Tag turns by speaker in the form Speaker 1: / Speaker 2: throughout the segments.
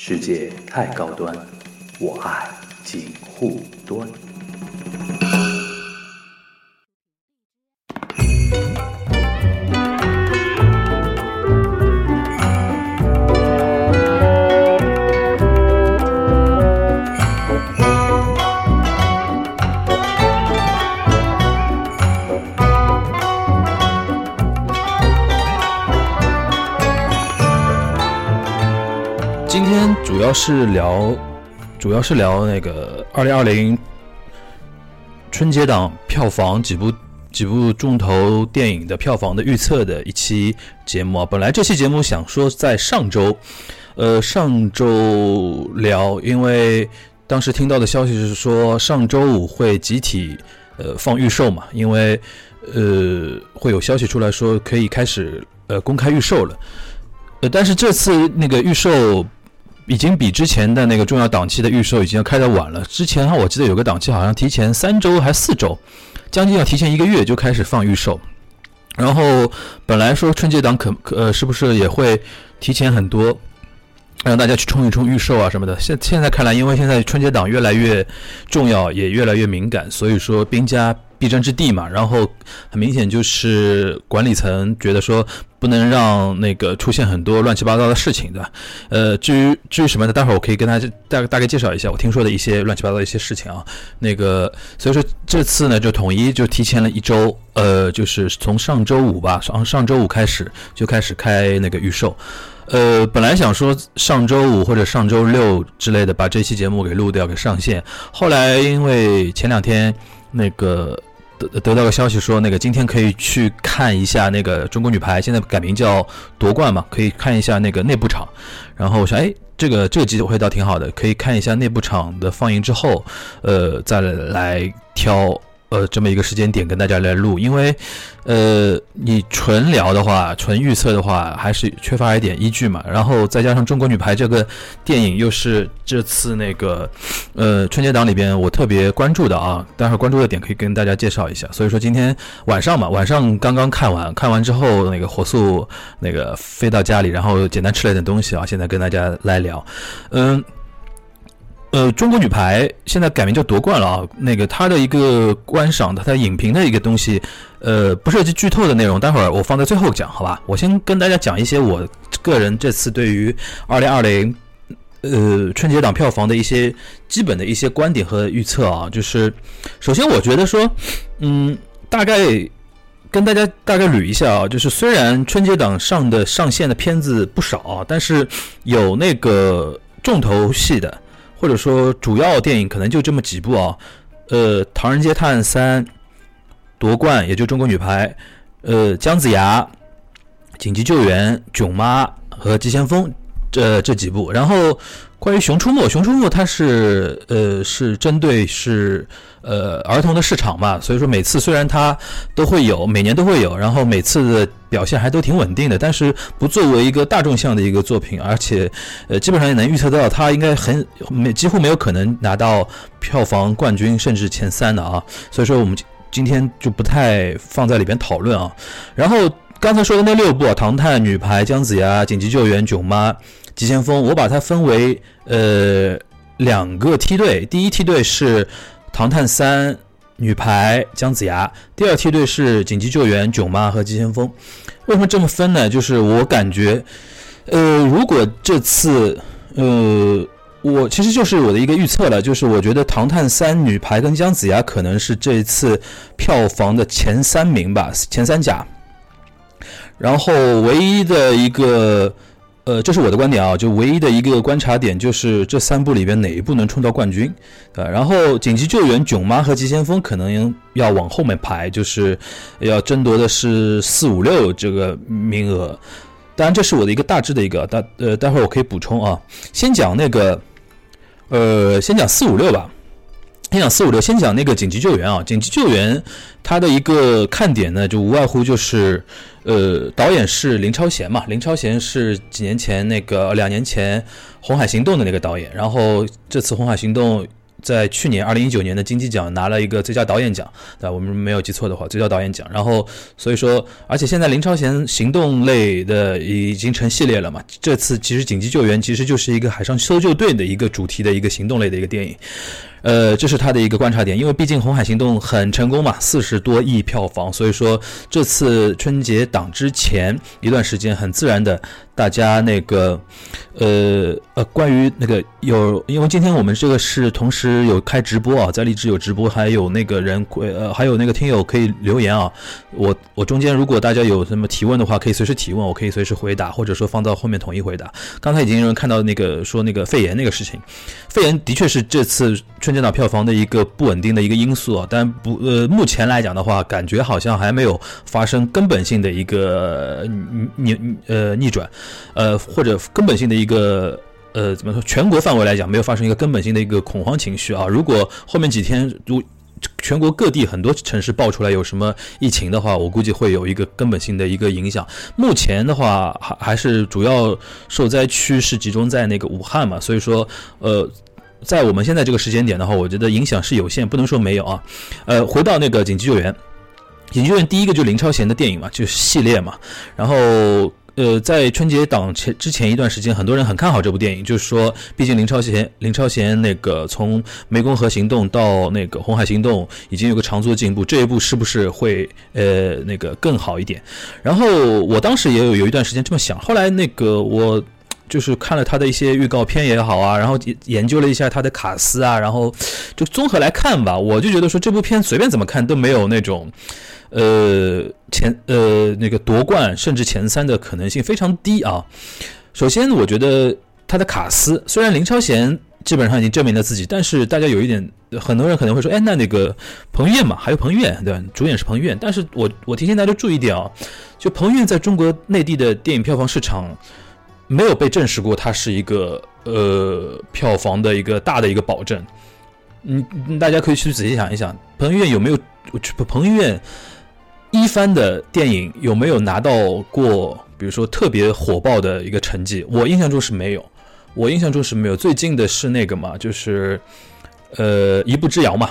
Speaker 1: 世界太高端，我爱锦护端。
Speaker 2: 是聊，主要是聊那个二零二零春节档票房几部几部重头电影的票房的预测的一期节目啊。本来这期节目想说在上周，呃，上周聊，因为当时听到的消息是说上周五会集体呃放预售嘛，因为呃会有消息出来说可以开始呃公开预售了。呃，但是这次那个预售已经比之前的那个重要档期的预售已经要开得晚了。之前我记得有个档期好像提前三周还四周，将近要提前一个月就开始放预售。然后本来说春节档可可呃是不是也会提前很多，让大家去冲一冲预售啊什么的。现现在看来，因为现在春节档越来越重要，也越来越敏感，所以说兵家必争之地嘛。然后很明显就是管理层觉得说。不能让那个出现很多乱七八糟的事情的，呃，至于至于什么呢？待会儿我可以跟大家大大概介绍一下我听说的一些乱七八糟的一些事情啊。那个，所以说这次呢就统一就提前了一周，呃，就是从上周五吧，上上周五开始就开始开那个预售。呃，本来想说上周五或者上周六之类的把这期节目给录掉给上线，后来因为前两天那个。得得到个消息说，那个今天可以去看一下那个中国女排，现在改名叫夺冠嘛，可以看一下那个内部场。然后我想，哎，这个这个机会倒挺好的，可以看一下内部场的放映之后，呃，再来挑。呃，这么一个时间点跟大家来录，因为，呃，你纯聊的话，纯预测的话，还是缺乏一点依据嘛。然后再加上《中国女排》这个电影，又是这次那个，呃，春节档里边我特别关注的啊，待会儿关注的点可以跟大家介绍一下。所以说今天晚上嘛，晚上刚刚看完，看完之后那个火速那个飞到家里，然后简单吃了点东西啊，现在跟大家来聊，嗯。呃，中国女排现在改名叫夺冠了啊。那个它的一个观赏的、它影评的一个东西，呃，不涉及剧透的内容，待会儿我放在最后讲，好吧？我先跟大家讲一些我个人这次对于二零二零呃春节档票房的一些基本的一些观点和预测啊。就是首先，我觉得说，嗯，大概跟大家大概捋一下啊。就是虽然春节档上的上线的片子不少啊，但是有那个重头戏的。或者说主要电影可能就这么几部啊，呃，《唐人街探案三》夺冠也就中国女排，呃，姜子牙、紧急救援、囧妈和急先锋这这几部，然后。关于《熊出没》，《熊出没》它是呃是针对是呃儿童的市场嘛，所以说每次虽然它都会有，每年都会有，然后每次的表现还都挺稳定的，但是不作为一个大众向的一个作品，而且呃基本上也能预测到它应该很没几乎没有可能拿到票房冠军甚至前三的啊，所以说我们今天就不太放在里边讨论啊。然后刚才说的那六部《唐探》《女排》《姜子牙》《紧急救援》《囧妈》。急先锋，我把它分为呃两个梯队，第一梯队是《唐探三》女排姜子牙，第二梯队是紧急救援囧妈和急先锋。为什么这么分呢？就是我感觉，呃，如果这次，呃，我其实就是我的一个预测了，就是我觉得《唐探三》女排跟姜子牙可能是这次票房的前三名吧，前三甲。然后唯一的一个。呃，这是我的观点啊，就唯一的一个观察点就是这三部里边哪一部能冲到冠军，对？然后紧急救援、囧妈和急先锋可能要往后面排，就是要争夺的是四五六这个名额。当然，这是我的一个大致的一个，待呃，待会儿我可以补充啊。先讲那个，呃，先讲四五六吧。先讲四五六，先讲那个紧急救援啊。紧急救援它的一个看点呢，就无外乎就是，呃，导演是林超贤嘛。林超贤是几年前那个两年前《红海行动》的那个导演，然后这次《红海行动》在去年二零一九年的金鸡奖拿了一个最佳导演奖，对？我们没有记错的话，最佳导演奖。然后所以说，而且现在林超贤行动类的已经成系列了嘛，这次其实紧急救援其实就是一个海上搜救队的一个主题的一个行动类的一个电影。呃，这是他的一个观察点，因为毕竟《红海行动》很成功嘛，四十多亿票房，所以说这次春节档之前一段时间，很自然的。大家那个，呃呃，关于那个有，因为今天我们这个是同时有开直播啊，在荔枝有直播，还有那个人呃，还有那个听友可以留言啊。我我中间如果大家有什么提问的话，可以随时提问，我可以随时回答，或者说放到后面统一回答。刚才已经有人看到那个说那个肺炎那个事情，肺炎的确是这次春节档票房的一个不稳定的一个因素啊，但不呃，目前来讲的话，感觉好像还没有发生根本性的一个逆呃逆转。呃，或者根本性的一个呃，怎么说？全国范围来讲，没有发生一个根本性的一个恐慌情绪啊。如果后面几天如全国各地很多城市爆出来有什么疫情的话，我估计会有一个根本性的一个影响。目前的话，还还是主要受灾区是集中在那个武汉嘛，所以说，呃，在我们现在这个时间点的话，我觉得影响是有限，不能说没有啊。呃，回到那个紧急救援，紧急救援第一个就是林超贤的电影嘛，就是系列嘛，然后。呃，在春节档前之前一段时间，很多人很看好这部电影，就是说，毕竟林超贤林超贤那个从《湄公河行动》到那个《红海行动》已经有个长足的进步，这一部是不是会呃那个更好一点？然后我当时也有有一段时间这么想，后来那个我就是看了他的一些预告片也好啊，然后研究了一下他的卡斯啊，然后就综合来看吧，我就觉得说这部片随便怎么看都没有那种。呃，前呃那个夺冠甚至前三的可能性非常低啊。首先，我觉得他的卡斯虽然林超贤基本上已经证明了自己，但是大家有一点，很多人可能会说，哎，那那个彭于晏嘛，还有彭于晏对吧？主演是彭于晏，但是我我提醒大家注意一点啊，就彭于晏在中国内地的电影票房市场没有被证实过，它是一个呃票房的一个大的一个保证。嗯，大家可以去仔细想一想，彭于晏有没有彭于晏？一番的电影有没有拿到过，比如说特别火爆的一个成绩？我印象中是没有，我印象中是没有。最近的是那个嘛，就是呃一步之遥嘛，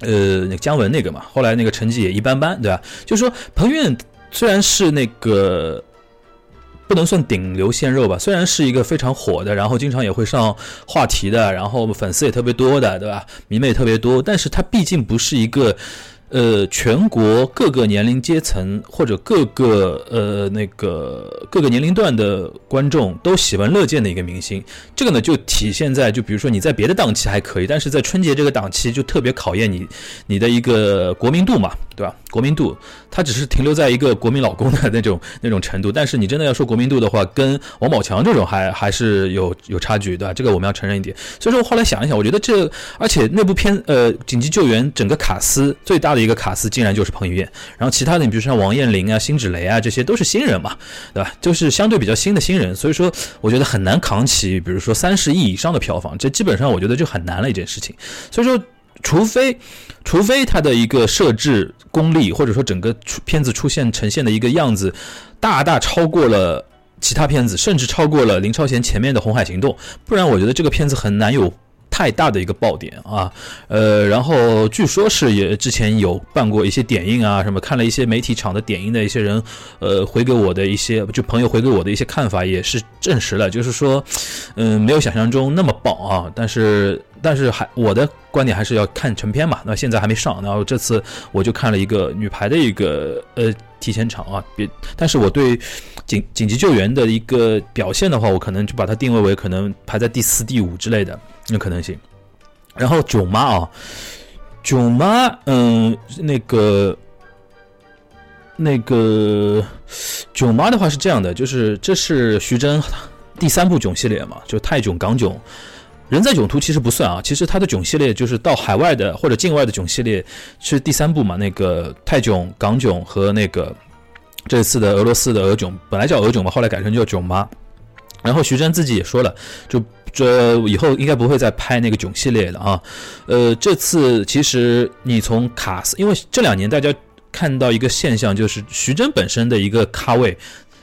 Speaker 2: 呃那个姜文那个嘛，后来那个成绩也一般般，对吧？就是说彭于晏虽然是那个不能算顶流鲜肉吧，虽然是一个非常火的，然后经常也会上话题的，然后粉丝也特别多的，对吧？迷妹特别多，但是它毕竟不是一个。呃，全国各个年龄阶层或者各个呃那个各个年龄段的观众都喜闻乐见的一个明星，这个呢就体现在就比如说你在别的档期还可以，但是在春节这个档期就特别考验你你的一个国民度嘛，对吧？国民度，他只是停留在一个国民老公的那种那种程度，但是你真的要说国民度的话，跟王宝强这种还还是有有差距，对吧？这个我们要承认一点。所以说我后来想一想，我觉得这而且那部片呃紧急救援整个卡司最大的一个卡司竟然就是彭于晏，然后其他的你比如说像王彦霖啊、辛芷蕾啊这些都是新人嘛，对吧？就是相对比较新的新人，所以说我觉得很难扛起，比如说三十亿以上的票房，这基本上我觉得就很难了一件事情。所以说。除非，除非他的一个设置功力，或者说整个出片子出现呈现的一个样子，大大超过了其他片子，甚至超过了林超贤前面的《红海行动》，不然我觉得这个片子很难有。太大的一个爆点啊，呃，然后据说是也之前有办过一些点映啊，什么看了一些媒体场的点映的一些人，呃，回给我的一些就朋友回给我的一些看法也是证实了，就是说，嗯，没有想象中那么爆啊，但是但是还我的观点还是要看成片嘛，那现在还没上，然后这次我就看了一个女排的一个呃提前场啊，别，但是我对紧紧急救援的一个表现的话，我可能就把它定位为可能排在第四、第五之类的。有可能性，然后囧妈啊，囧妈，嗯，那个，那个囧妈的话是这样的，就是这是徐峥第三部囧系列嘛，就泰囧、港囧，人在囧途其实不算啊，其实他的囧系列就是到海外的或者境外的囧系列是第三部嘛，那个泰囧、港囧和那个这次的俄罗斯的俄囧，本来叫俄囧嘛，后来改成叫囧妈，然后徐峥自己也说了，就。这以后应该不会再拍那个囧系列了啊，呃，这次其实你从卡斯，因为这两年大家看到一个现象，就是徐峥本身的一个咖位，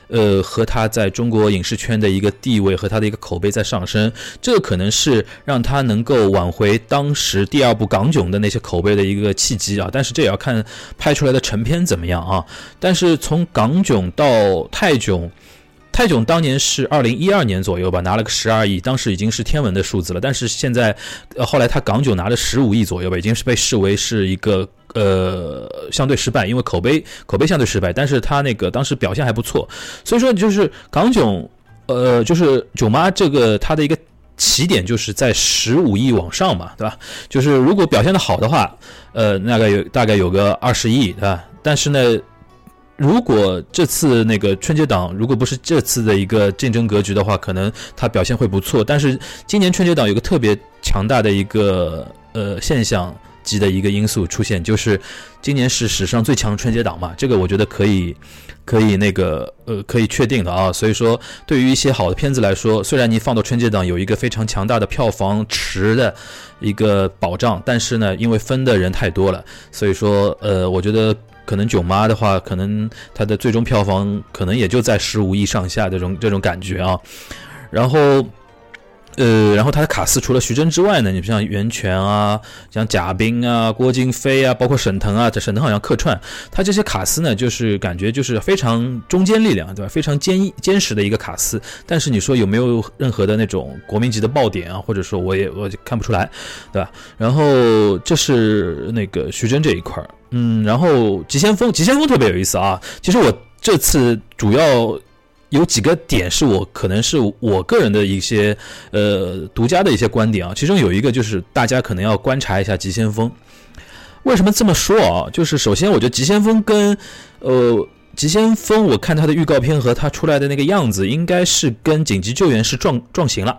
Speaker 2: 呃，和他在中国影视圈的一个地位和他的一个口碑在上升，这个可能是让他能够挽回当时第二部《港囧》的那些口碑的一个契机啊。但是这也要看拍出来的成片怎么样啊。但是从《港囧》到《泰囧》。泰囧当年是二零一二年左右吧，拿了个十二亿，当时已经是天文的数字了。但是现在，呃，后来他港囧拿了十五亿左右吧，已经是被视为是一个呃相对失败，因为口碑口碑相对失败。但是他那个当时表现还不错，所以说就是港囧，呃，就是囧妈这个它的一个起点就是在十五亿往上嘛，对吧？就是如果表现的好的话，呃，大概有大概有个二十亿，对吧？但是呢。如果这次那个春节档，如果不是这次的一个竞争格局的话，可能它表现会不错。但是今年春节档有个特别强大的一个呃现象级的一个因素出现，就是今年是史上最强春节档嘛，这个我觉得可以可以那个呃可以确定的啊。所以说，对于一些好的片子来说，虽然你放到春节档有一个非常强大的票房池的一个保障，但是呢，因为分的人太多了，所以说呃，我觉得。可能囧妈的话，可能它的最终票房可能也就在十五亿上下这种这种感觉啊，然后。呃，然后他的卡司除了徐峥之外呢，你像袁泉啊，像贾冰啊、郭京飞啊，包括沈腾啊，这沈腾好像客串，他这些卡司呢，就是感觉就是非常中坚力量，对吧？非常坚坚实的一个卡司。但是你说有没有任何的那种国民级的爆点啊？或者说我也我看不出来，对吧？然后这是那个徐峥这一块儿，嗯，然后急先锋，急先锋特别有意思啊。其实我这次主要。有几个点是我可能是我个人的一些呃独家的一些观点啊，其中有一个就是大家可能要观察一下《急先锋》。为什么这么说啊？就是首先我觉得《急先锋》跟呃《急先锋》，我看他的预告片和他出来的那个样子，应该是跟《紧急救援》是撞撞型了，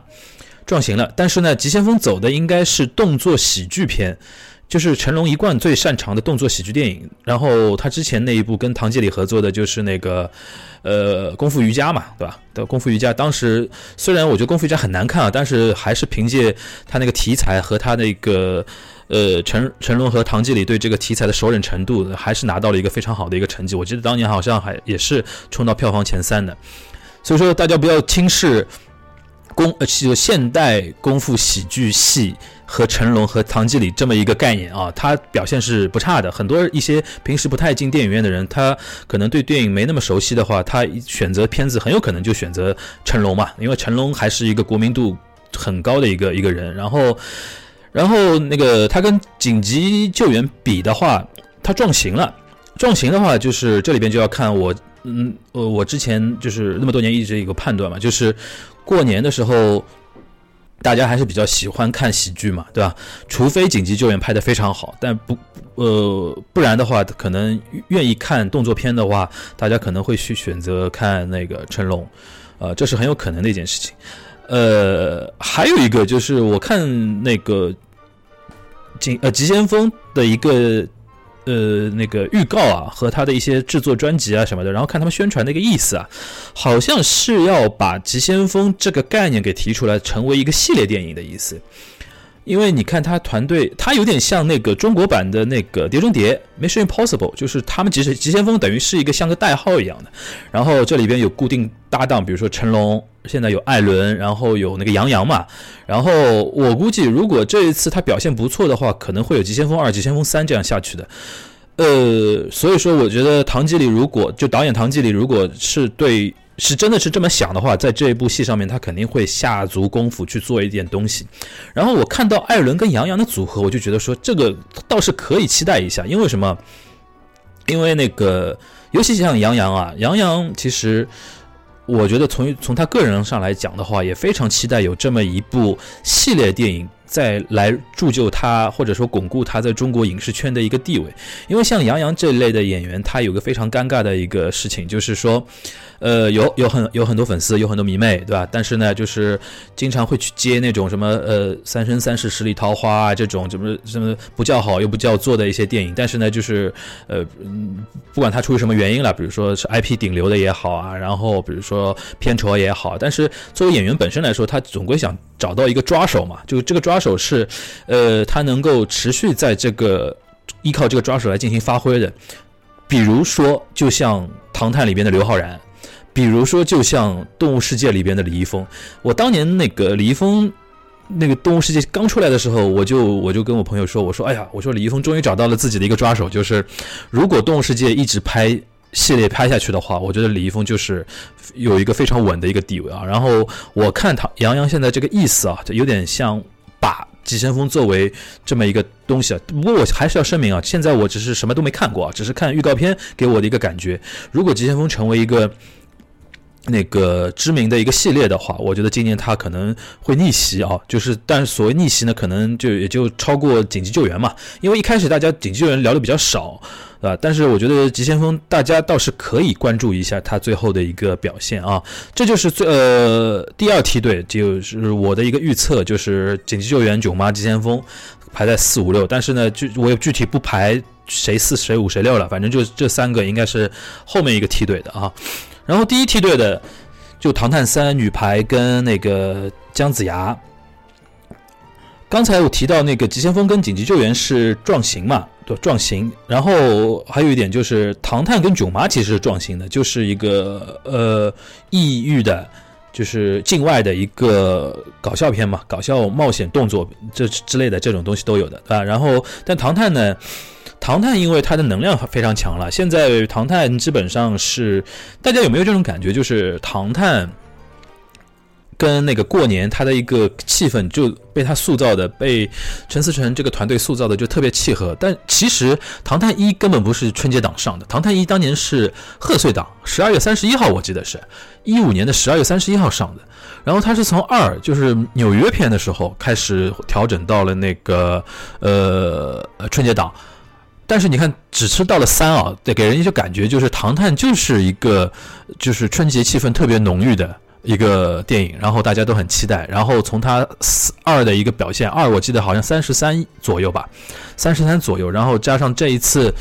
Speaker 2: 撞型了。但是呢，《急先锋》走的应该是动作喜剧片。就是成龙一贯最擅长的动作喜剧电影，然后他之前那一部跟唐季礼合作的就是那个，呃，功夫瑜伽嘛，对吧？的功夫瑜伽，当时虽然我觉得功夫瑜伽很难看啊，但是还是凭借他那个题材和他那个，呃，成成龙和唐季礼对这个题材的熟稔程度，还是拿到了一个非常好的一个成绩。我记得当年好像还也是冲到票房前三的，所以说大家不要轻视功呃就现代功夫喜剧戏。和成龙和唐季礼这么一个概念啊，他表现是不差的。很多一些平时不太进电影院的人，他可能对电影没那么熟悉的话，他选择片子很有可能就选择成龙嘛，因为成龙还是一个国民度很高的一个一个人。然后，然后那个他跟紧急救援比的话，他撞型了。撞型的话，就是这里边就要看我，嗯，呃，我之前就是那么多年一直一个判断嘛，就是过年的时候。大家还是比较喜欢看喜剧嘛，对吧？除非紧急救援拍得非常好，但不，呃，不然的话，可能愿意看动作片的话，大家可能会去选择看那个成龙，呃，这是很有可能的一件事情。呃，还有一个就是我看那个紧呃急先锋的一个。呃，那个预告啊，和他的一些制作专辑啊什么的，然后看他们宣传那个意思啊，好像是要把《急先锋》这个概念给提出来，成为一个系列电影的意思。因为你看他团队，他有点像那个中国版的那个《碟中谍》（Mission Impossible），就是他们其实《急先锋》等于是一个像个代号一样的。然后这里边有固定搭档，比如说成龙，现在有艾伦，然后有那个杨洋嘛。然后我估计，如果这一次他表现不错的话，可能会有《急先锋二》《急先锋三》这样下去的。呃，所以说我觉得唐季礼如果就导演唐季礼如果是对。是真的是这么想的话，在这一部戏上面，他肯定会下足功夫去做一点东西。然后我看到艾伦跟杨洋的组合，我就觉得说这个倒是可以期待一下。因为什么？因为那个，尤其像杨洋啊，杨洋其实我觉得从从他个人上来讲的话，也非常期待有这么一部系列电影。再来铸就他，或者说巩固他在中国影视圈的一个地位。因为像杨洋这一类的演员，他有个非常尴尬的一个事情，就是说，呃，有有很有很多粉丝，有很多迷妹，对吧？但是呢，就是经常会去接那种什么呃《三生三世十里桃花》啊这种什么什么不叫好又不叫座的一些电影。但是呢，就是呃，不管他出于什么原因了，比如说是 IP 顶流的也好啊，然后比如说片酬也好，但是作为演员本身来说，他总归想找到一个抓手嘛，就这个抓。手是，呃，他能够持续在这个依靠这个抓手来进行发挥的，比如说，就像《唐探》里边的刘昊然，比如说，就像《动物世界》里边的李易峰，我当年那个李易峰。那个《动物世界》刚出来的时候，我就我就跟我朋友说，我说，哎呀，我说李易峰终于找到了自己的一个抓手，就是如果《动物世界》一直拍系列拍下去的话，我觉得李易峰就是有一个非常稳的一个地位啊。然后我看唐杨洋现在这个意思啊，就有点像把急先锋作为这么一个东西啊。不过我还是要声明啊，现在我只是什么都没看过啊，只是看预告片给我的一个感觉。如果急先锋成为一个那个知名的一个系列的话，我觉得今年它可能会逆袭啊，就是，但是所谓逆袭呢，可能就也就超过紧急救援嘛，因为一开始大家紧急救援聊的比较少，啊？但是我觉得急先锋大家倒是可以关注一下他最后的一个表现啊，这就是最呃第二梯队，就是我的一个预测，就是紧急救援、囧妈、急先锋排在四五六，但是呢，具我也具体不排谁四谁五谁六了，反正就这三个应该是后面一个梯队的啊。然后第一梯队的就唐探三女排跟那个姜子牙。刚才我提到那个急先锋跟紧急救援是撞型嘛，对，撞型。然后还有一点就是唐探跟囧妈其实是撞型的，就是一个呃异域的，就是境外的一个搞笑片嘛，搞笑冒险动作这之类的这种东西都有的啊。然后但唐探呢？唐探因为它的能量非常强了，现在唐探基本上是大家有没有这种感觉？就是唐探跟那个过年他的一个气氛就被他塑造的，被陈思诚这个团队塑造的就特别契合。但其实唐探一根本不是春节档上的，唐探一当年是贺岁档，十二月三十一号我记得是一五年的十二月三十一号上的。然后他是从二就是纽约片的时候开始调整到了那个呃春节档。但是你看，只是到了三啊，对，给人一个感觉就是《唐探》就是一个就是春节气氛特别浓郁的一个电影，然后大家都很期待。然后从他二的一个表现，二我记得好像三十三左右吧，三十三左右，然后加上这一次，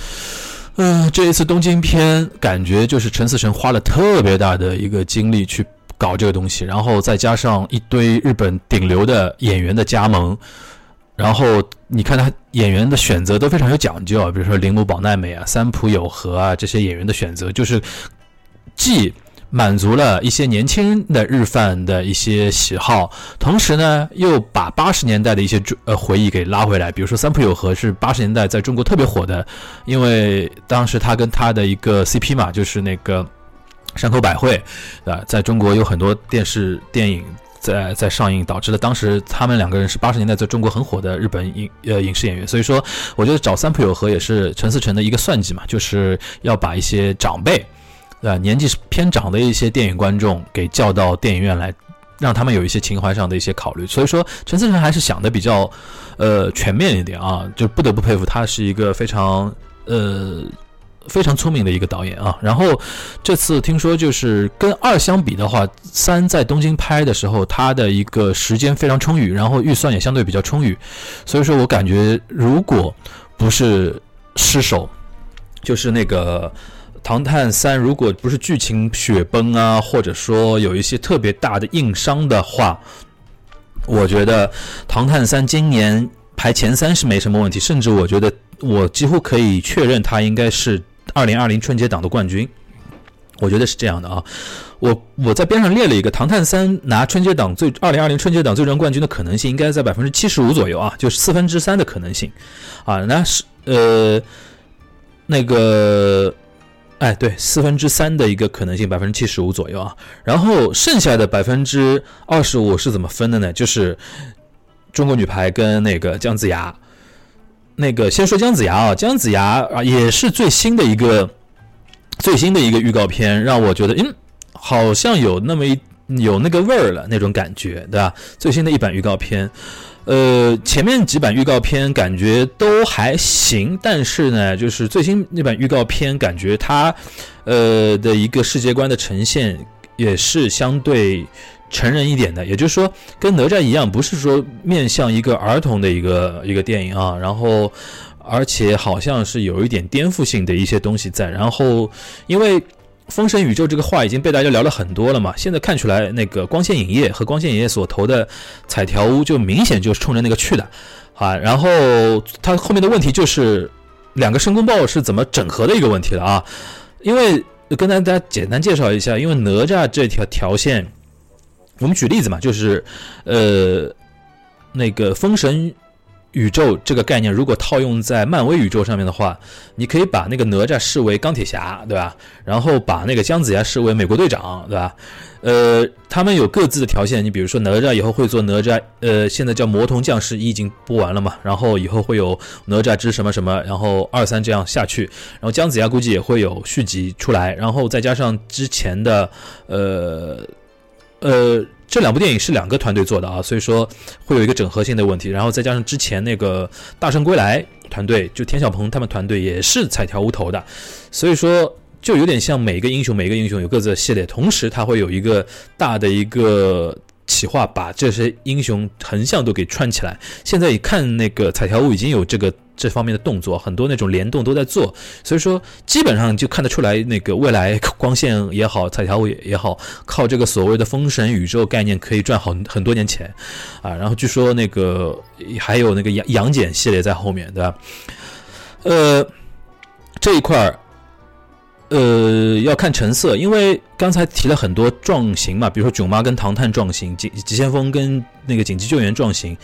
Speaker 2: 嗯，这一次东京片，感觉就是陈思诚花了特别大的一个精力去搞这个东西，然后再加上一堆日本顶流的演员的加盟。然后你看他演员的选择都非常有讲究啊，比如说铃木保奈美啊、三浦友和啊这些演员的选择，就是既满足了一些年轻的日饭的一些喜好，同时呢又把八十年代的一些呃回忆给拉回来。比如说三浦友和是八十年代在中国特别火的，因为当时他跟他的一个 CP 嘛，就是那个山口百惠啊，在中国有很多电视电影。在在上映，导致了当时他们两个人是八十年代在中国很火的日本影呃影视演员，所以说我觉得找三浦友和也是陈思诚的一个算计嘛，就是要把一些长辈，呃年纪偏长的一些电影观众给叫到电影院来，让他们有一些情怀上的一些考虑，所以说陈思诚还是想的比较呃全面一点啊，就不得不佩服他是一个非常呃。非常聪明的一个导演啊，然后这次听说就是跟二相比的话，三在东京拍的时候，他的一个时间非常充裕，然后预算也相对比较充裕，所以说我感觉如果不是失手，就是那个《唐探三》，如果不是剧情雪崩啊，或者说有一些特别大的硬伤的话，我觉得《唐探三》今年排前三是没什么问题，甚至我觉得我几乎可以确认它应该是。二零二零春节档的冠军，我觉得是这样的啊。我我在边上列了一个《唐探三》拿春节档最二零二零春节档最终冠军的可能性，应该在百分之七十五左右啊，就是四分之三的可能性啊。那是呃那个哎对，四分之三的一个可能性，百分之七十五左右啊。然后剩下的百分之二十五是怎么分的呢？就是中国女排跟那个姜子牙。那个先说姜子牙啊，姜子牙啊也是最新的一个最新的一个预告片，让我觉得嗯，好像有那么一有那个味儿了那种感觉，对吧？最新的一版预告片，呃，前面几版预告片感觉都还行，但是呢，就是最新那版预告片感觉它呃的一个世界观的呈现也是相对。成人一点的，也就是说，跟哪吒一样，不是说面向一个儿童的一个一个电影啊。然后，而且好像是有一点颠覆性的一些东西在。然后，因为《封神宇宙》这个话已经被大家聊了很多了嘛，现在看出来，那个光线影业和光线影业所投的彩条屋就明显就是冲着那个去的啊。然后，它后面的问题就是两个申公豹是怎么整合的一个问题了啊，因为。跟大家简单介绍一下，因为哪吒这条条线，我们举例子嘛，就是呃那个封神。宇宙这个概念，如果套用在漫威宇宙上面的话，你可以把那个哪吒视为钢铁侠，对吧？然后把那个姜子牙视为美国队长，对吧？呃，他们有各自的条线。你比如说哪吒以后会做哪吒，呃，现在叫魔童降世已经播完了嘛，然后以后会有哪吒之什么什么，然后二三这样下去。然后姜子牙估计也会有续集出来，然后再加上之前的，呃，呃。这两部电影是两个团队做的啊，所以说会有一个整合性的问题。然后再加上之前那个《大圣归来》团队，就田小鹏他们团队也是彩条无头的，所以说就有点像每个英雄，每个英雄有各自的系列，同时它会有一个大的一个。企划把这些英雄横向都给串起来。现在一看那个彩条屋已经有这个这方面的动作，很多那种联动都在做，所以说基本上就看得出来，那个未来光线也好，彩条也也好，靠这个所谓的封神宇宙概念可以赚好很多年钱啊。然后据说那个还有那个杨杨戬系列在后面，对吧？呃，这一块儿。呃，要看成色，因为刚才提了很多撞型嘛，比如说囧妈跟唐探撞型，急急先锋跟那个紧急救援撞型。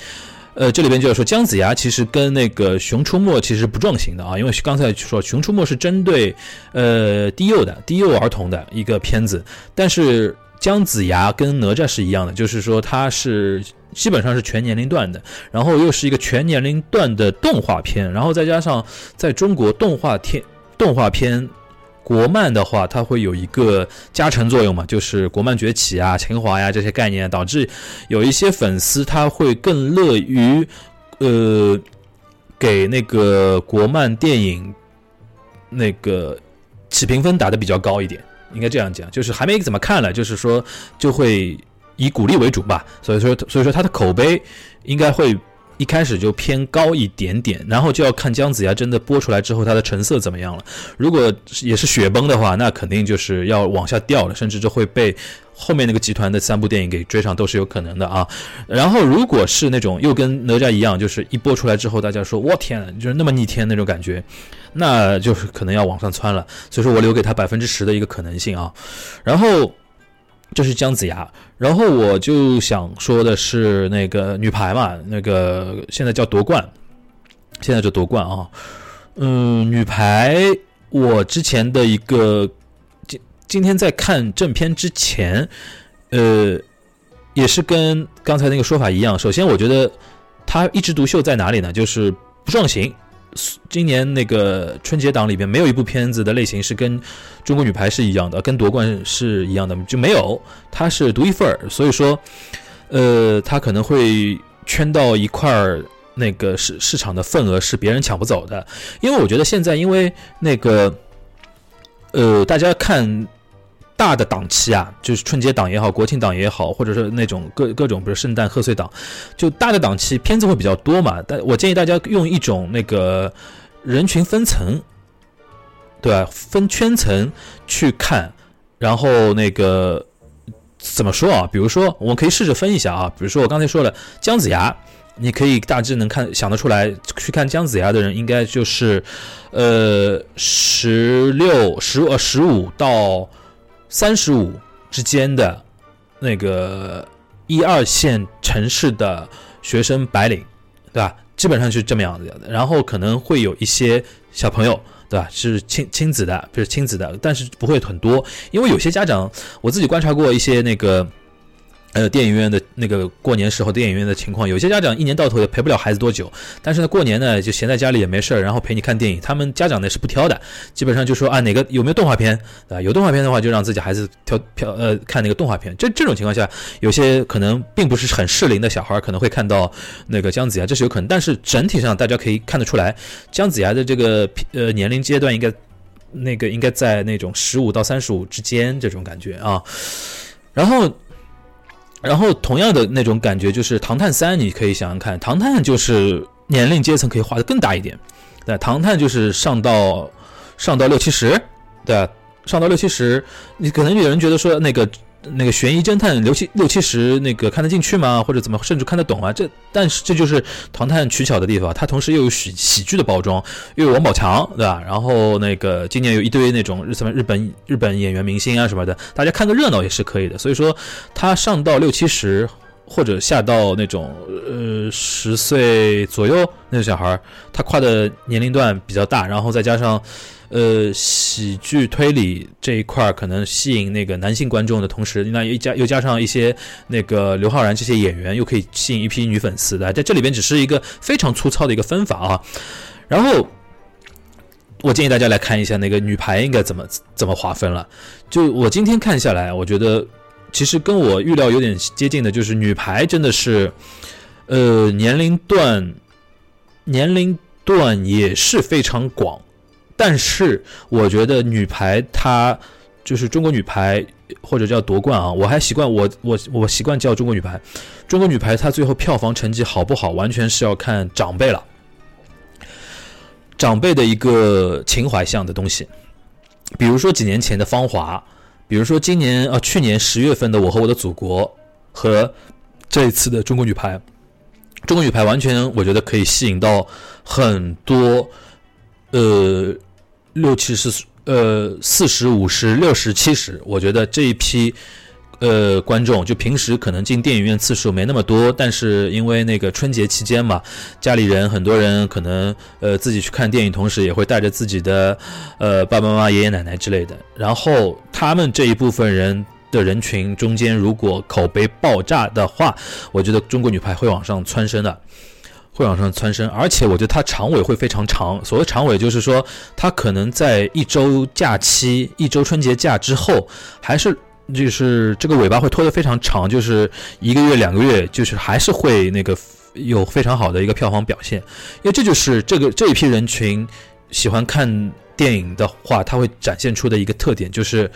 Speaker 2: 呃，这里边就要说姜子牙其实跟那个熊出没其实不撞型的啊，因为刚才说熊出没是针对呃低幼的低幼儿童的一个片子，但是姜子牙跟哪吒是一样的，就是说它是基本上是全年龄段的，然后又是一个全年龄段的动画片，然后再加上在中国动画片动画片。国漫的话，它会有一个加成作用嘛，就是国漫崛起啊、情怀呀这些概念，导致有一些粉丝他会更乐于，呃，给那个国漫电影那个起评分打的比较高一点，应该这样讲，就是还没怎么看了，就是说就会以鼓励为主吧，所以说所以说它的口碑应该会。一开始就偏高一点点，然后就要看姜子牙真的播出来之后它的成色怎么样了。如果也是雪崩的话，那肯定就是要往下掉了，甚至就会被后面那个集团的三部电影给追上，都是有可能的啊。然后如果是那种又跟哪吒一样，就是一播出来之后大家说我天，就是那么逆天那种感觉，那就是可能要往上窜了。所以说我留给他百分之十的一个可能性啊。然后。这是姜子牙，然后我就想说的是那个女排嘛，那个现在叫夺冠，现在就夺冠啊。嗯，女排，我之前的一个今今天在看正片之前，呃，也是跟刚才那个说法一样。首先，我觉得她一枝独秀在哪里呢？就是不撞型。今年那个春节档里边没有一部片子的类型是跟中国女排是一样的，跟夺冠是一样的，就没有，它是独一份儿。所以说，呃，它可能会圈到一块儿，那个市市场的份额是别人抢不走的。因为我觉得现在，因为那个，呃，大家看。大的档期啊，就是春节档也好，国庆档也好，或者是那种各各种，比如圣诞贺岁档，就大的档期片子会比较多嘛。但我建议大家用一种那个人群分层，对吧？分圈层去看，然后那个怎么说啊？比如说，我们可以试着分一下啊。比如说我刚才说了姜子牙，你可以大致能看想得出来，去看姜子牙的人应该就是呃十六十呃十五到。三十五之间的那个一二线城市的学生白领，对吧？基本上是这么样子。然后可能会有一些小朋友，对吧？是亲亲子的，就是亲子的，但是不会很多，因为有些家长，我自己观察过一些那个。呃，电影院的那个过年时候电影院的情况，有些家长一年到头也陪不了孩子多久，但是呢，过年呢就闲在家里也没事儿，然后陪你看电影。他们家长呢是不挑的，基本上就说啊，哪个有没有动画片啊？有动画片的话，就让自己孩子挑挑呃看那个动画片。这这种情况下，有些可能并不是很适龄的小孩可能会看到那个姜子牙，这是有可能。但是整体上大家可以看得出来，姜子牙的这个呃年龄阶段应该那个应该在那种十五到三十五之间这种感觉啊，然后。然后同样的那种感觉就是《唐探三》，你可以想想看，《唐探》就是年龄阶层可以画的更大一点，对，《唐探》就是上到上到六七十，对，上到六七十，你可能有人觉得说那个那个悬疑侦探六七六七十那个看得进去吗？或者怎么甚至看得懂啊？这但是这就是唐探取巧的地方，它同时又有喜喜剧的包装，又有王宝强，对吧？然后那个今年有一堆那种日什么日本日本演员明星啊什么的，大家看个热闹也是可以的。所以说，它上到六七十或者下到那种呃十岁左右那个小孩儿，他跨的年龄段比较大，然后再加上。呃，喜剧推理这一块可能吸引那个男性观众的同时，那又加又加上一些那个刘昊然这些演员，又可以吸引一批女粉丝的。在这里边只是一个非常粗糙的一个分法啊。然后，我建议大家来看一下那个女排应该怎么怎么划分了。就我今天看下来，我觉得其实跟我预料有点接近的，就是女排真的是，呃，年龄段年龄段也是非常广。但是我觉得女排她就是中国女排或者叫夺冠啊，我还习惯我我我习惯叫中国女排。中国女排她最后票房成绩好不好，完全是要看长辈了，长辈的一个情怀向的东西。比如说几年前的《芳华》，比如说今年啊去年十月份的《我和我的祖国》，和这一次的中国女排，中国女排完全我觉得可以吸引到很多呃。六七十，呃，四十五十六十七十，我觉得这一批，呃，观众就平时可能进电影院次数没那么多，但是因为那个春节期间嘛，家里人很多人可能呃自己去看电影，同时也会带着自己的呃爸爸妈妈、爷爷奶奶之类的，然后他们这一部分人的人群中间，如果口碑爆炸的话，我觉得中国女排会往上蹿升的。会往上蹿升，而且我觉得它长尾会非常长。所谓长尾，就是说它可能在一周假期、一周春节假之后，还是就是这个尾巴会拖得非常长，就是一个月、两个月，就是还是会那个有非常好的一个票房表现。因为这就是这个这一批人群喜欢看电影的话，它会展现出的一个特点，就是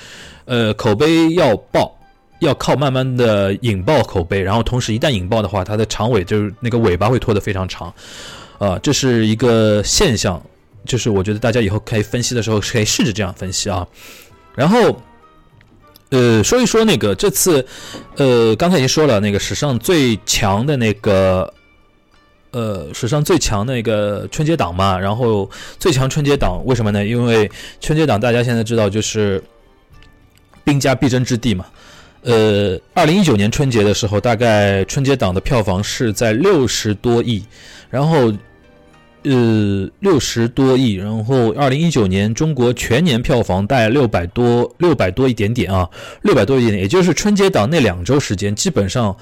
Speaker 2: 呃口碑要爆。要靠慢慢的引爆口碑，然后同时一旦引爆的话，它的长尾就是那个尾巴会拖得非常长，啊，这是一个现象，就是我觉得大家以后可以分析的时候可以试着这样分析啊。然后，呃，说一说那个这次，呃，刚才已经说了那个史上最强的那个，呃，史上最强的那个春节档嘛。然后最强春节档为什么呢？因为春节档大家现在知道就是兵家必争之地嘛。呃，二零一九年春节的时候，大概春节档的票房是在六十多亿，然后，呃，六十多亿，然后二零一九年中国全年票房大概六百多，六百多一点点啊，六百多一点点，也就是春节档那两周时间，基本上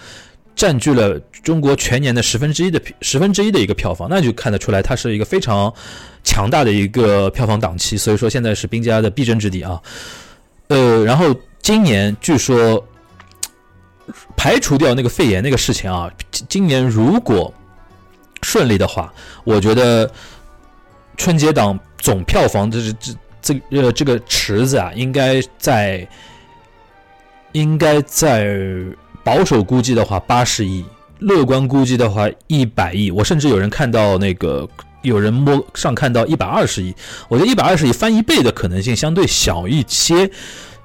Speaker 2: 占据了中国全年的十分之一的十分之一的一个票房，那就看得出来它是一个非常强大的一个票房档期，所以说现在是兵家的必争之地啊，呃，然后今年据说。排除掉那个肺炎那个事情啊，今年如果顺利的话，我觉得春节档总票房这这这呃这个池子啊，应该在应该在保守估计的话八十亿，乐观估计的话一百亿，我甚至有人看到那个有人摸上看到一百二十亿，我觉得一百二十亿翻一倍的可能性相对小一些。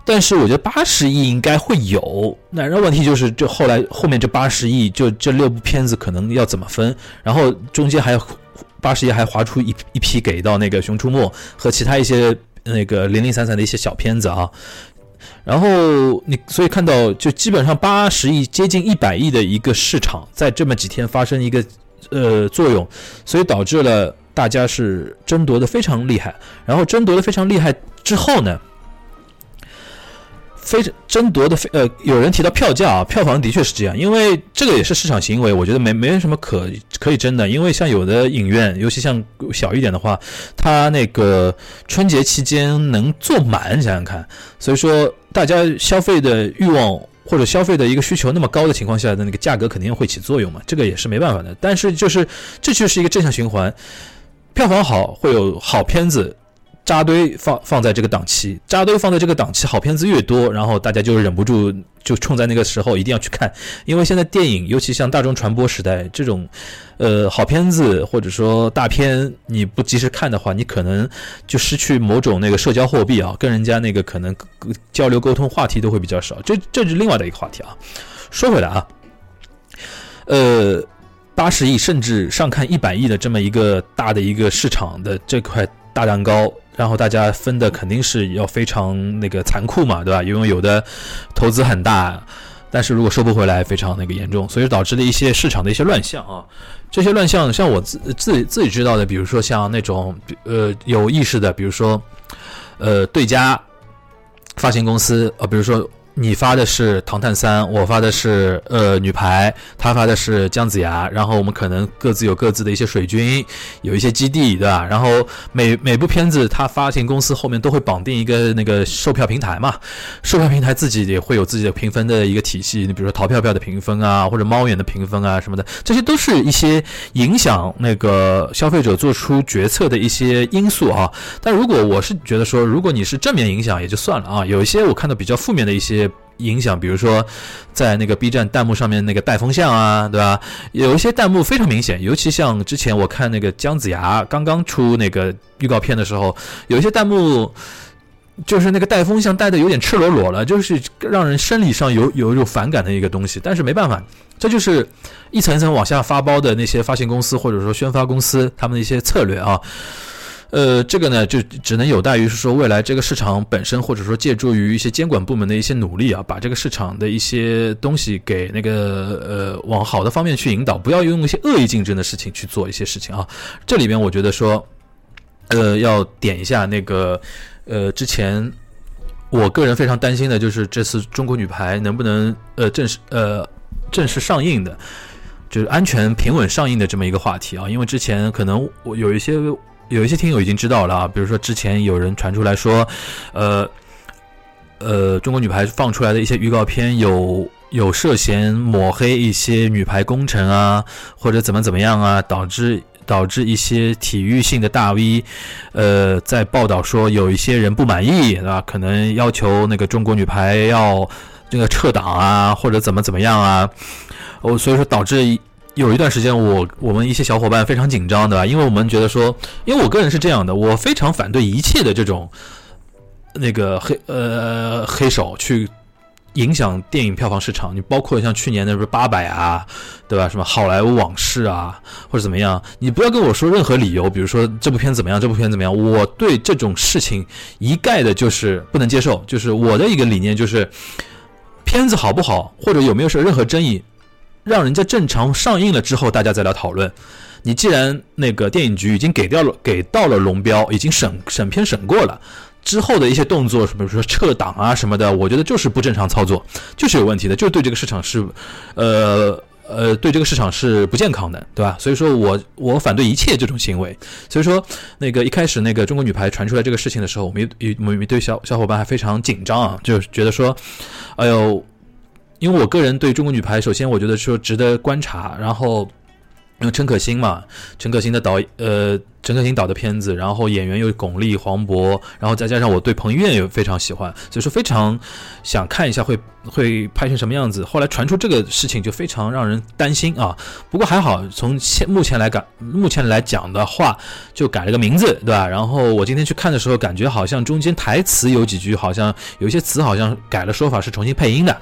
Speaker 2: 但是我觉得八十亿应该会有，那然后问题就是这后来后面这八十亿就这六部片子可能要怎么分？然后中间还八十亿还划出一一批给到那个《熊出没》和其他一些那个零零散散的一些小片子啊。然后你所以看到就基本上八十亿接近一百亿的一个市场，在这么几天发生一个呃作用，所以导致了大家是争夺的非常厉害。然后争夺的非常厉害之后呢？非争夺的非呃，有人提到票价啊，票房的确是这样，因为这个也是市场行为，我觉得没没什么可可以争的，因为像有的影院，尤其像小一点的话，它那个春节期间能坐满，想想看，所以说大家消费的欲望或者消费的一个需求那么高的情况下的那个价格肯定会起作用嘛，这个也是没办法的，但是就是这就是一个正向循环，票房好会有好片子。扎堆放放在这个档期，扎堆放在这个档期，好片子越多，然后大家就忍不住就冲在那个时候一定要去看，因为现在电影，尤其像大众传播时代这种，呃，好片子或者说大片，你不及时看的话，你可能就失去某种那个社交货币啊，跟人家那个可能交流沟通话题都会比较少，这这是另外的一个话题啊。说回来啊，呃，八十亿甚至上看一百亿的这么一个大的一个市场的这块大蛋糕。然后大家分的肯定是要非常那个残酷嘛，对吧？因为有的投资很大，但是如果收不回来，非常那个严重，所以导致了一些市场的一些乱象啊。这些乱象，像我自自己自己知道的，比如说像那种呃有意识的，比如说呃对家发行公司呃，比如说。你发的是《唐探三》，我发的是呃女排，他发的是姜子牙，然后我们可能各自有各自的一些水军，有一些基地，对吧？然后每每部片子，它发行公司后面都会绑定一个那个售票平台嘛，售票平台自己也会有自己的评分的一个体系，你比如说淘票票的评分啊，或者猫眼的评分啊什么的，这些都是一些影响那个消费者做出决策的一些因素啊。但如果我是觉得说，如果你是正面影响也就算了啊，有一些我看到比较负面的一些。影响，比如说，在那个 B 站弹幕上面那个带风向啊，对吧？有一些弹幕非常明显，尤其像之前我看那个姜子牙刚刚出那个预告片的时候，有一些弹幕就是那个带风向带的有点赤裸裸了，就是让人生理上有有一种反感的一个东西。但是没办法，这就是一层一层往下发包的那些发行公司或者说宣发公司他们的一些策略啊。呃，这个呢，就只能有待于是说未来这个市场本身，或者说借助于一些监管部门的一些努力啊，把这个市场的一些东西给那个呃往好的方面去引导，不要用一些恶意竞争的事情去做一些事情啊。这里边我觉得说，呃，要点一下那个呃，之前我个人非常担心的就是这次中国女排能不能呃正式呃正式上映的，就是安全平稳上映的这么一个话题啊，因为之前可能我有一些。有一些听友已经知道了啊，比如说之前有人传出来说，呃，呃，中国女排放出来的一些预告片有有涉嫌抹黑一些女排功臣啊，或者怎么怎么样啊，导致导致一些体育性的大 V，呃，在报道说有一些人不满意，对吧？可能要求那个中国女排要这个撤档啊，或者怎么怎么样啊，哦，所以说导致。有一段时间，我我们一些小伙伴非常紧张，对吧？因为我们觉得说，因为我个人是这样的，我非常反对一切的这种那个黑呃黑手去影响电影票房市场。你包括像去年的不是八百啊，对吧？什么好莱坞往事啊，或者怎么样？你不要跟我说任何理由，比如说这部片怎么样，这部片怎么样？我对这种事情一概的就是不能接受。就是我的一个理念就是，片子好不好，或者有没有是任何争议。让人家正常上映了之后，大家再来讨论。你既然那个电影局已经给掉了，给到了龙标，已经审审片审过了，之后的一些动作，比如说撤档啊什么的，我觉得就是不正常操作，就是有问题的，就是对这个市场是，呃呃，对这个市场是不健康的，对吧？所以说我我反对一切这种行为。所以说那个一开始那个中国女排传出来这个事情的时候，我们一我们一堆小小伙伴还非常紧张啊，就觉得说，哎呦。因为我个人对中国女排，首先我觉得说值得观察，然后因为陈可辛嘛，陈可辛的导呃陈可辛导的片子，然后演员有巩俐、黄渤，然后再加上我对彭于晏也非常喜欢，所以说非常想看一下会会拍成什么样子。后来传出这个事情就非常让人担心啊。不过还好，从现目前来讲，目前来讲的话，就改了个名字，对吧？然后我今天去看的时候，感觉好像中间台词有几句，好像有一些词好像改了说法，是重新配音的。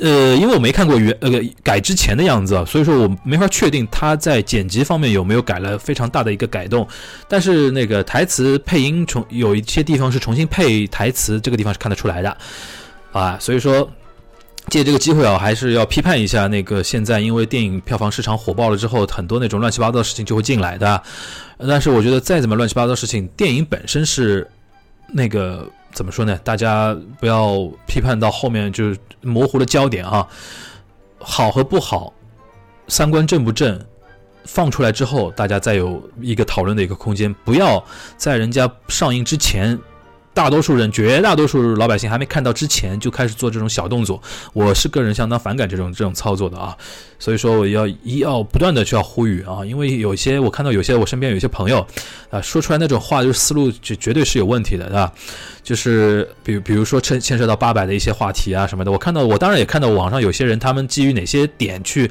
Speaker 2: 呃，因为我没看过原呃改之前的样子，所以说我没法确定他在剪辑方面有没有改了非常大的一个改动。但是那个台词配音重有一些地方是重新配台词，这个地方是看得出来的啊。所以说借这个机会啊，还是要批判一下那个现在因为电影票房市场火爆了之后，很多那种乱七八糟的事情就会进来的。但是我觉得再怎么乱七八糟的事情，电影本身是那个。怎么说呢？大家不要批判到后面就是模糊的焦点啊。好和不好，三观正不正，放出来之后，大家再有一个讨论的一个空间。不要在人家上映之前。大多数人、绝大多数老百姓还没看到之前就开始做这种小动作，我是个人相当反感这种这种操作的啊。所以说我要一要不断的去要呼吁啊，因为有些我看到有些我身边有些朋友啊说出来那种话，就是思路就绝对是有问题的，对吧？就是比比如说牵牵涉到八百的一些话题啊什么的，我看到我当然也看到网上有些人他们基于哪些点去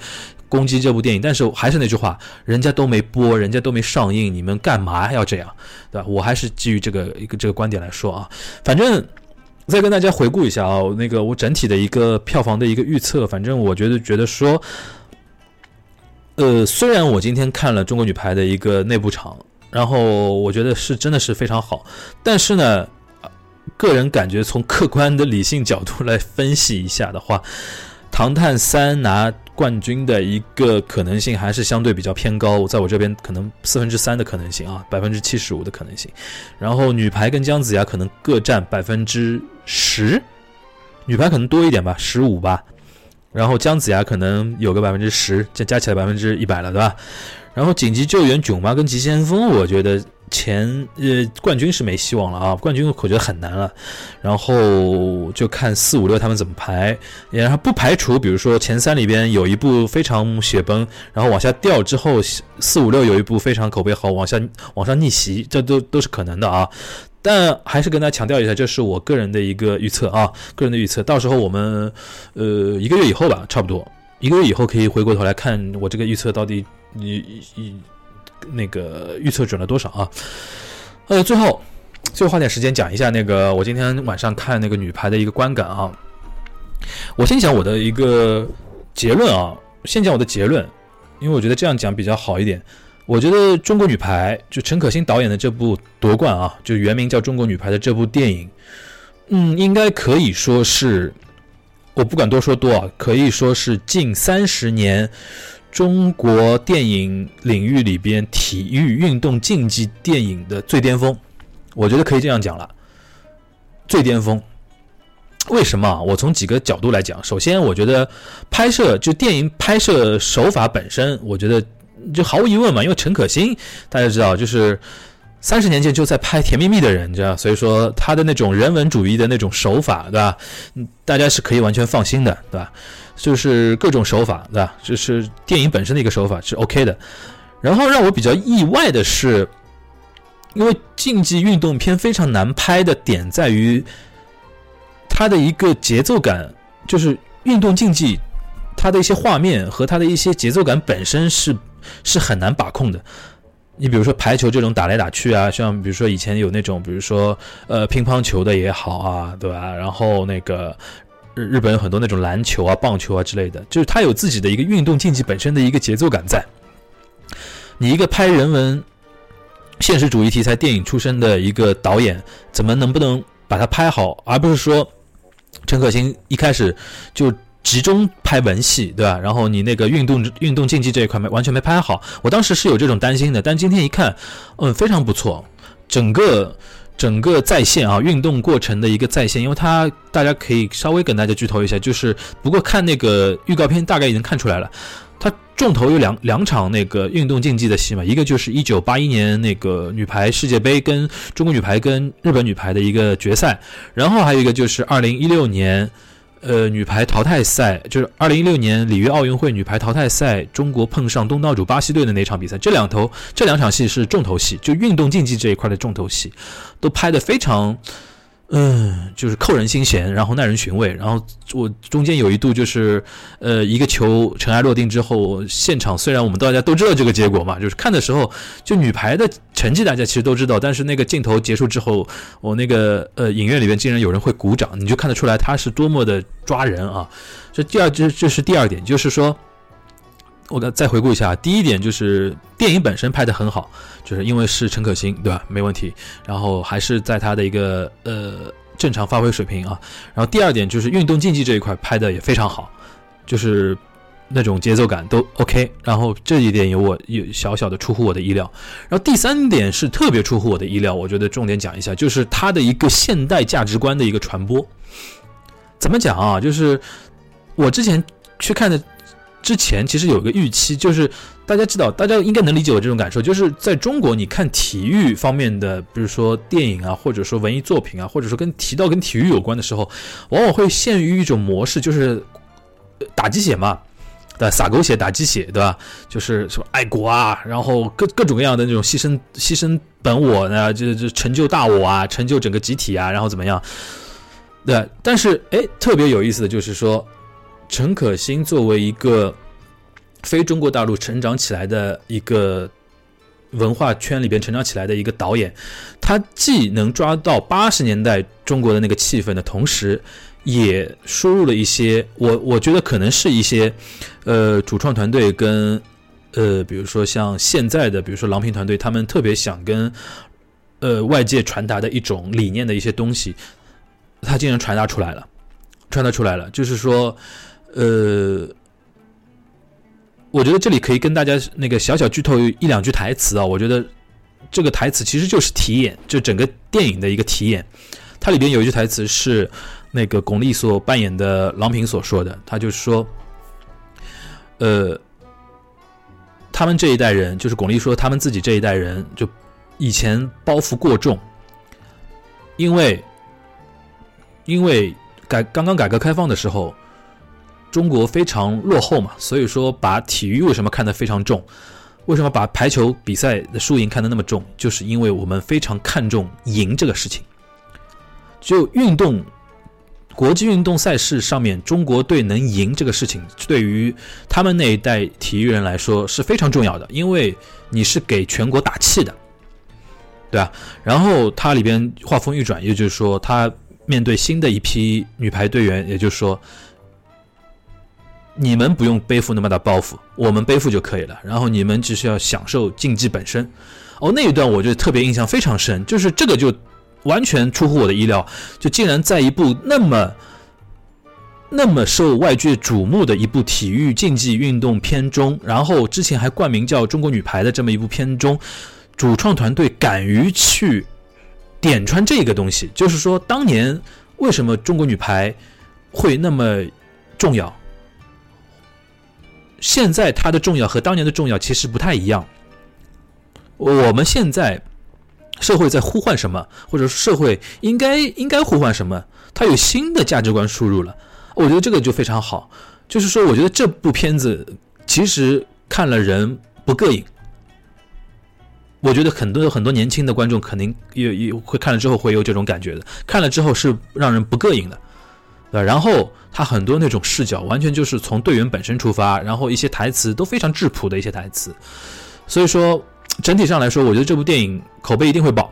Speaker 2: 攻击这部电影，但是还是那句话，人家都没播，人家都没上映，你们干嘛要这样，对吧？我还是基于这个一个这个观点来说啊，反正。再跟大家回顾一下啊，那个我整体的一个票房的一个预测，反正我觉得觉得说，呃，虽然我今天看了中国女排的一个内部场，然后我觉得是真的是非常好，但是呢，个人感觉从客观的理性角度来分析一下的话，《唐探三》拿。冠军的一个可能性还是相对比较偏高，在我这边可能四分之三的可能性啊，百分之七十五的可能性。然后女排跟姜子牙可能各占百分之十，女排可能多一点吧，十五吧。然后姜子牙可能有个百分之十，加加起来百分之一百了，对吧？然后紧急救援囧妈跟急先锋，我觉得。前呃冠军是没希望了啊，冠军我觉得很难了，然后就看四五六他们怎么排，然后不排除比如说前三里边有一部非常雪崩，然后往下掉之后四五六有一部非常口碑好往下往上逆袭，这都都是可能的啊。但还是跟大家强调一下，这是我个人的一个预测啊，个人的预测，到时候我们呃一个月以后吧，差不多一个月以后可以回过头来看我这个预测到底你你。那个预测准了多少啊？呃，最后最后花点时间讲一下那个我今天晚上看那个女排的一个观感啊。我先讲我的一个结论啊，先讲我的结论，因为我觉得这样讲比较好一点。我觉得中国女排就陈可辛导演的这部夺冠啊，就原名叫《中国女排》的这部电影，嗯，应该可以说是，我不管多说多啊，可以说是近三十年。中国电影领域里边，体育运动竞技电影的最巅峰，我觉得可以这样讲了。最巅峰，为什么？我从几个角度来讲。首先，我觉得拍摄就电影拍摄手法本身，我觉得就毫无疑问嘛。因为陈可辛大家知道，就是三十年前就在拍《甜蜜蜜》的人，知道，所以说他的那种人文主义的那种手法，对吧？大家是可以完全放心的，对吧？就是各种手法，对吧？就是电影本身的一个手法是 OK 的。然后让我比较意外的是，因为竞技运动片非常难拍的点在于它的一个节奏感，就是运动竞技它的一些画面和它的一些节奏感本身是是很难把控的。你比如说排球这种打来打去啊，像比如说以前有那种，比如说呃乒乓球的也好啊，对吧？然后那个。日日本有很多那种篮球啊、棒球啊之类的，就是它有自己的一个运动竞技本身的一个节奏感在。你一个拍人文现实主义题材电影出身的一个导演，怎么能不能把它拍好，而不是说陈可辛一开始就集中拍文戏，对吧？然后你那个运动运动竞技这一块没完全没拍好，我当时是有这种担心的。但今天一看，嗯，非常不错，整个。整个在线啊，运动过程的一个在线，因为它大家可以稍微跟大家剧透一下，就是不过看那个预告片大概已经看出来了，它重头有两两场那个运动竞技的戏嘛，一个就是一九八一年那个女排世界杯跟中国女排跟日本女排的一个决赛，然后还有一个就是二零一六年。呃，女排淘汰赛就是二零一六年里约奥运会女排淘汰赛，中国碰上东道主巴西队的那场比赛。这两头这两场戏是重头戏，就运动竞技这一块的重头戏，都拍的非常。嗯，就是扣人心弦，然后耐人寻味。然后我中间有一度就是，呃，一个球尘埃落定之后，现场虽然我们大家都知道这个结果嘛，就是看的时候，就女排的成绩大家其实都知道，但是那个镜头结束之后，我那个呃影院里面竟然有人会鼓掌，你就看得出来他是多么的抓人啊。这第二，这这是第二点，就是说。我再回顾一下，第一点就是电影本身拍的很好，就是因为是陈可辛，对吧？没问题。然后还是在他的一个呃正常发挥水平啊。然后第二点就是运动竞技这一块拍的也非常好，就是那种节奏感都 OK。然后这一点有我有小小的出乎我的意料。然后第三点是特别出乎我的意料，我觉得重点讲一下，就是他的一个现代价值观的一个传播。怎么讲啊？就是我之前去看的。之前其实有个预期，就是大家知道，大家应该能理解我这种感受，就是在中国，你看体育方面的，比如说电影啊，或者说文艺作品啊，或者说跟提到跟体育有关的时候，往往会陷于一种模式，就是打鸡血嘛，对，撒狗血打鸡血，对吧？就是什么爱国啊，然后各各种各样的那种牺牲牺牲本我呢，就就成就大我啊，成就整个集体啊，然后怎么样？对，但是哎，特别有意思的就是说。陈可辛作为一个非中国大陆成长起来的一个文化圈里边成长起来的一个导演，他既能抓到八十年代中国的那个气氛的同时，也输入了一些我我觉得可能是一些呃主创团队跟呃比如说像现在的比如说郎平团队，他们特别想跟呃外界传达的一种理念的一些东西，他竟然传达出来了，传达出来了，就是说。呃，我觉得这里可以跟大家那个小小剧透一两句台词啊。我觉得这个台词其实就是题眼，就整个电影的一个题眼。它里边有一句台词是那个巩俐所扮演的郎平所说的，他就说，呃，他们这一代人，就是巩俐说他们自己这一代人，就以前包袱过重，因为因为改刚刚改革开放的时候。中国非常落后嘛，所以说把体育为什么看得非常重？为什么把排球比赛的输赢看得那么重？就是因为我们非常看重赢这个事情。就运动，国际运动赛事上面，中国队能赢这个事情，对于他们那一代体育人来说是非常重要的，因为你是给全国打气的，对吧？然后他里边话锋一转，也就是说，他面对新的一批女排队员，也就是说。你们不用背负那么大包袱，我们背负就可以了。然后你们只需要享受竞技本身。哦，那一段我就特别印象非常深，就是这个就完全出乎我的意料，就竟然在一部那么那么受外界瞩目的一部体育竞技运动片中，然后之前还冠名叫《中国女排》的这么一部片中，主创团队敢于去点穿这个东西，就是说当年为什么中国女排会那么重要。现在它的重要和当年的重要其实不太一样。我们现在社会在呼唤什么，或者社会应该应该呼唤什么？它有新的价值观输入了，我觉得这个就非常好。就是说，我觉得这部片子其实看了人不膈应。我觉得很多很多年轻的观众肯定也也会看了之后会有这种感觉的，看了之后是让人不膈应的。对，然后他很多那种视角，完全就是从队员本身出发，然后一些台词都非常质朴的一些台词，所以说整体上来说，我觉得这部电影口碑一定会爆，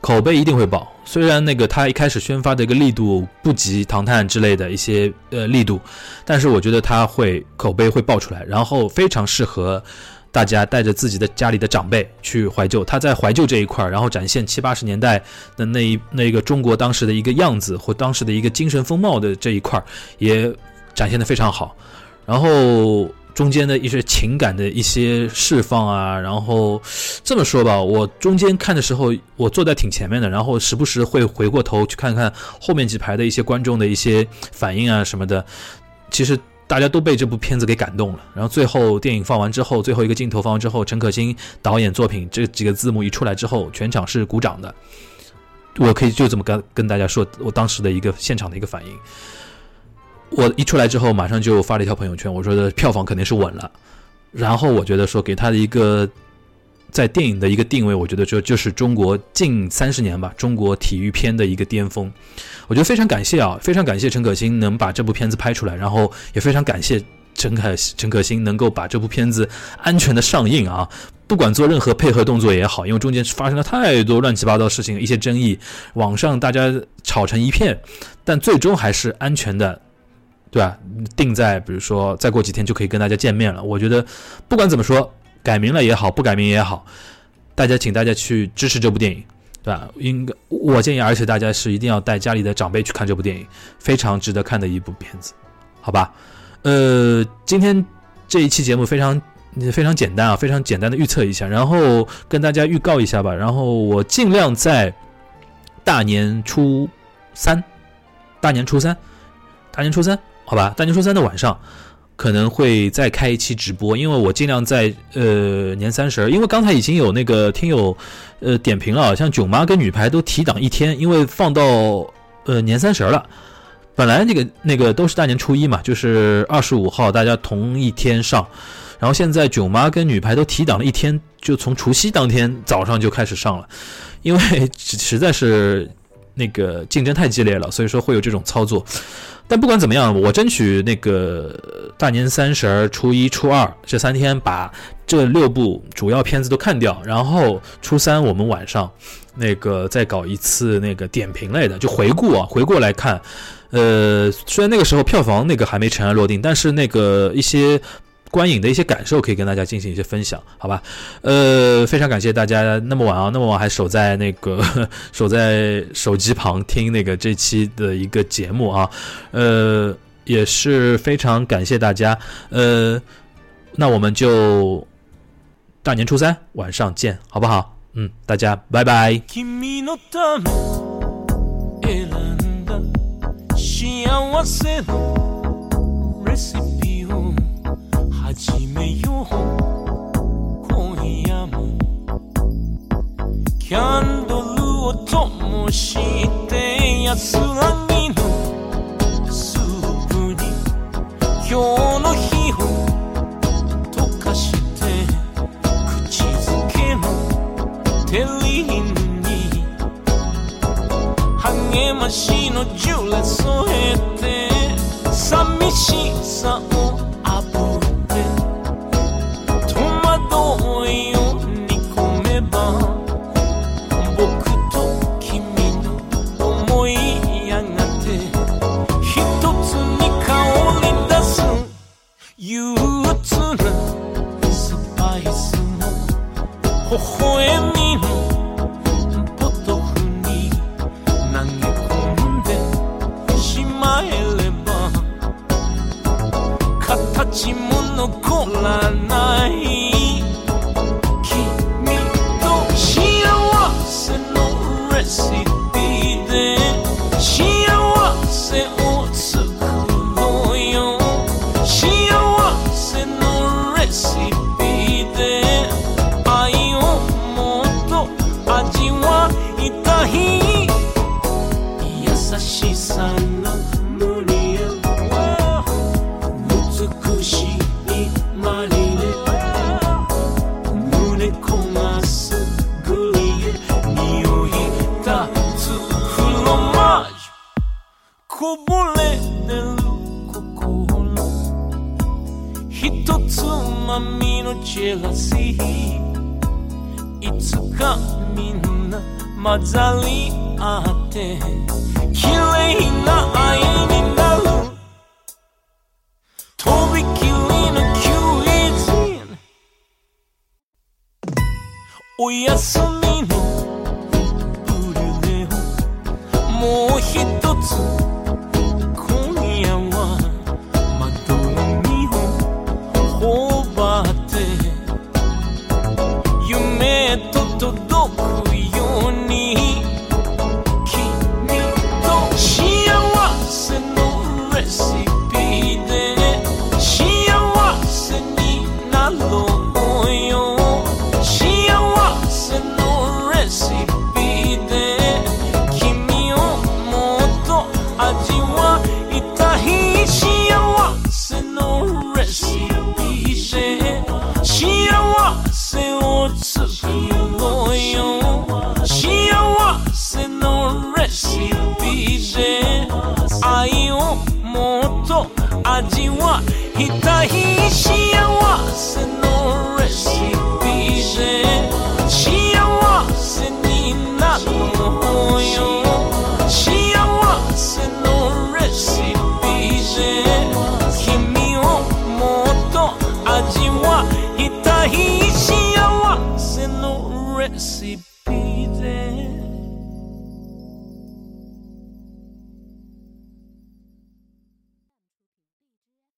Speaker 2: 口碑一定会爆。虽然那个他一开始宣发的一个力度不及《唐探》之类的一些呃力度，但是我觉得他会口碑会爆出来，然后非常适合。大家带着自己的家里的长辈去怀旧，他在怀旧这一块，然后展现七八十年代的那一那个中国当时的一个样子或当时的一个精神风貌的这一块，也展现的非常好。然后中间的一些情感的一些释放啊，然后这么说吧，我中间看的时候，我坐在挺前面的，然后时不时会回过头去看看后面几排的一些观众的一些反应啊什么的，其实。大家都被这部片子给感动了，然后最后电影放完之后，最后一个镜头放完之后，陈可辛导演作品这几个字幕一出来之后，全场是鼓掌的。我可以就这么跟跟大家说，我当时的一个现场的一个反应。我一出来之后，马上就发了一条朋友圈，我说的票房肯定是稳了。然后我觉得说给他的一个。在电影的一个定位，我觉得这就是中国近三十年吧，中国体育片的一个巅峰。我觉得非常感谢啊，非常感谢陈可辛能把这部片子拍出来，然后也非常感谢陈可陈可辛能够把这部片子安全的上映啊。不管做任何配合动作也好，因为中间发生了太多乱七八糟事情，一些争议，网上大家吵成一片，但最终还是安全的，对吧？定在比如说再过几天就可以跟大家见面了。我觉得不管怎么说。改名了也好，不改名也好，大家请大家去支持这部电影，对吧？应该我建议，而且大家是一定要带家里的长辈去看这部电影，非常值得看的一部片子，好吧？呃，今天这一期节目非常非常简单啊，非常简单的预测一下，然后跟大家预告一下吧。然后我尽量在大年初三，大年初三，大年初三，好吧？大年初三的晚上。
Speaker 3: 可能会再开一期直播，因为我尽量在呃年三十儿，因为刚才已经有那个听友呃点评了，像囧妈跟女排都提档一天，因为放到呃年三十儿了。本来那个那个都是大年初一嘛，就是二十五号大家同一天上，然后现在囧妈跟女排都提档了一天，就从除夕当天早上就开始上了，因为实在是那个竞争太激烈了，所以说会有这种操作。但不管怎么样，我争取那个大年三十、初一、初二这三天把这六部主要片子都看掉，然后初三我们晚上那个再搞一次那个点评类的，就回顾啊，回过来看。呃，虽然那个时候票房那个还没尘埃落定，但是那个一些观影的一些感受可以跟大家进行一些分享，好吧？呃，非常感谢大家那么晚啊，那么晚还守在那个 守在手机旁听那个这期的一个节目啊，呃，也是非常感谢大家。呃，那我们就大年初三晚上见，好不好？嗯，大家拜拜。始めよう。今夜も。キャンドルを灯して安らぎの。スープに今日の日を溶かして口づけの。テリーヌ励ましのジュレ添えて。寂しさを We are so.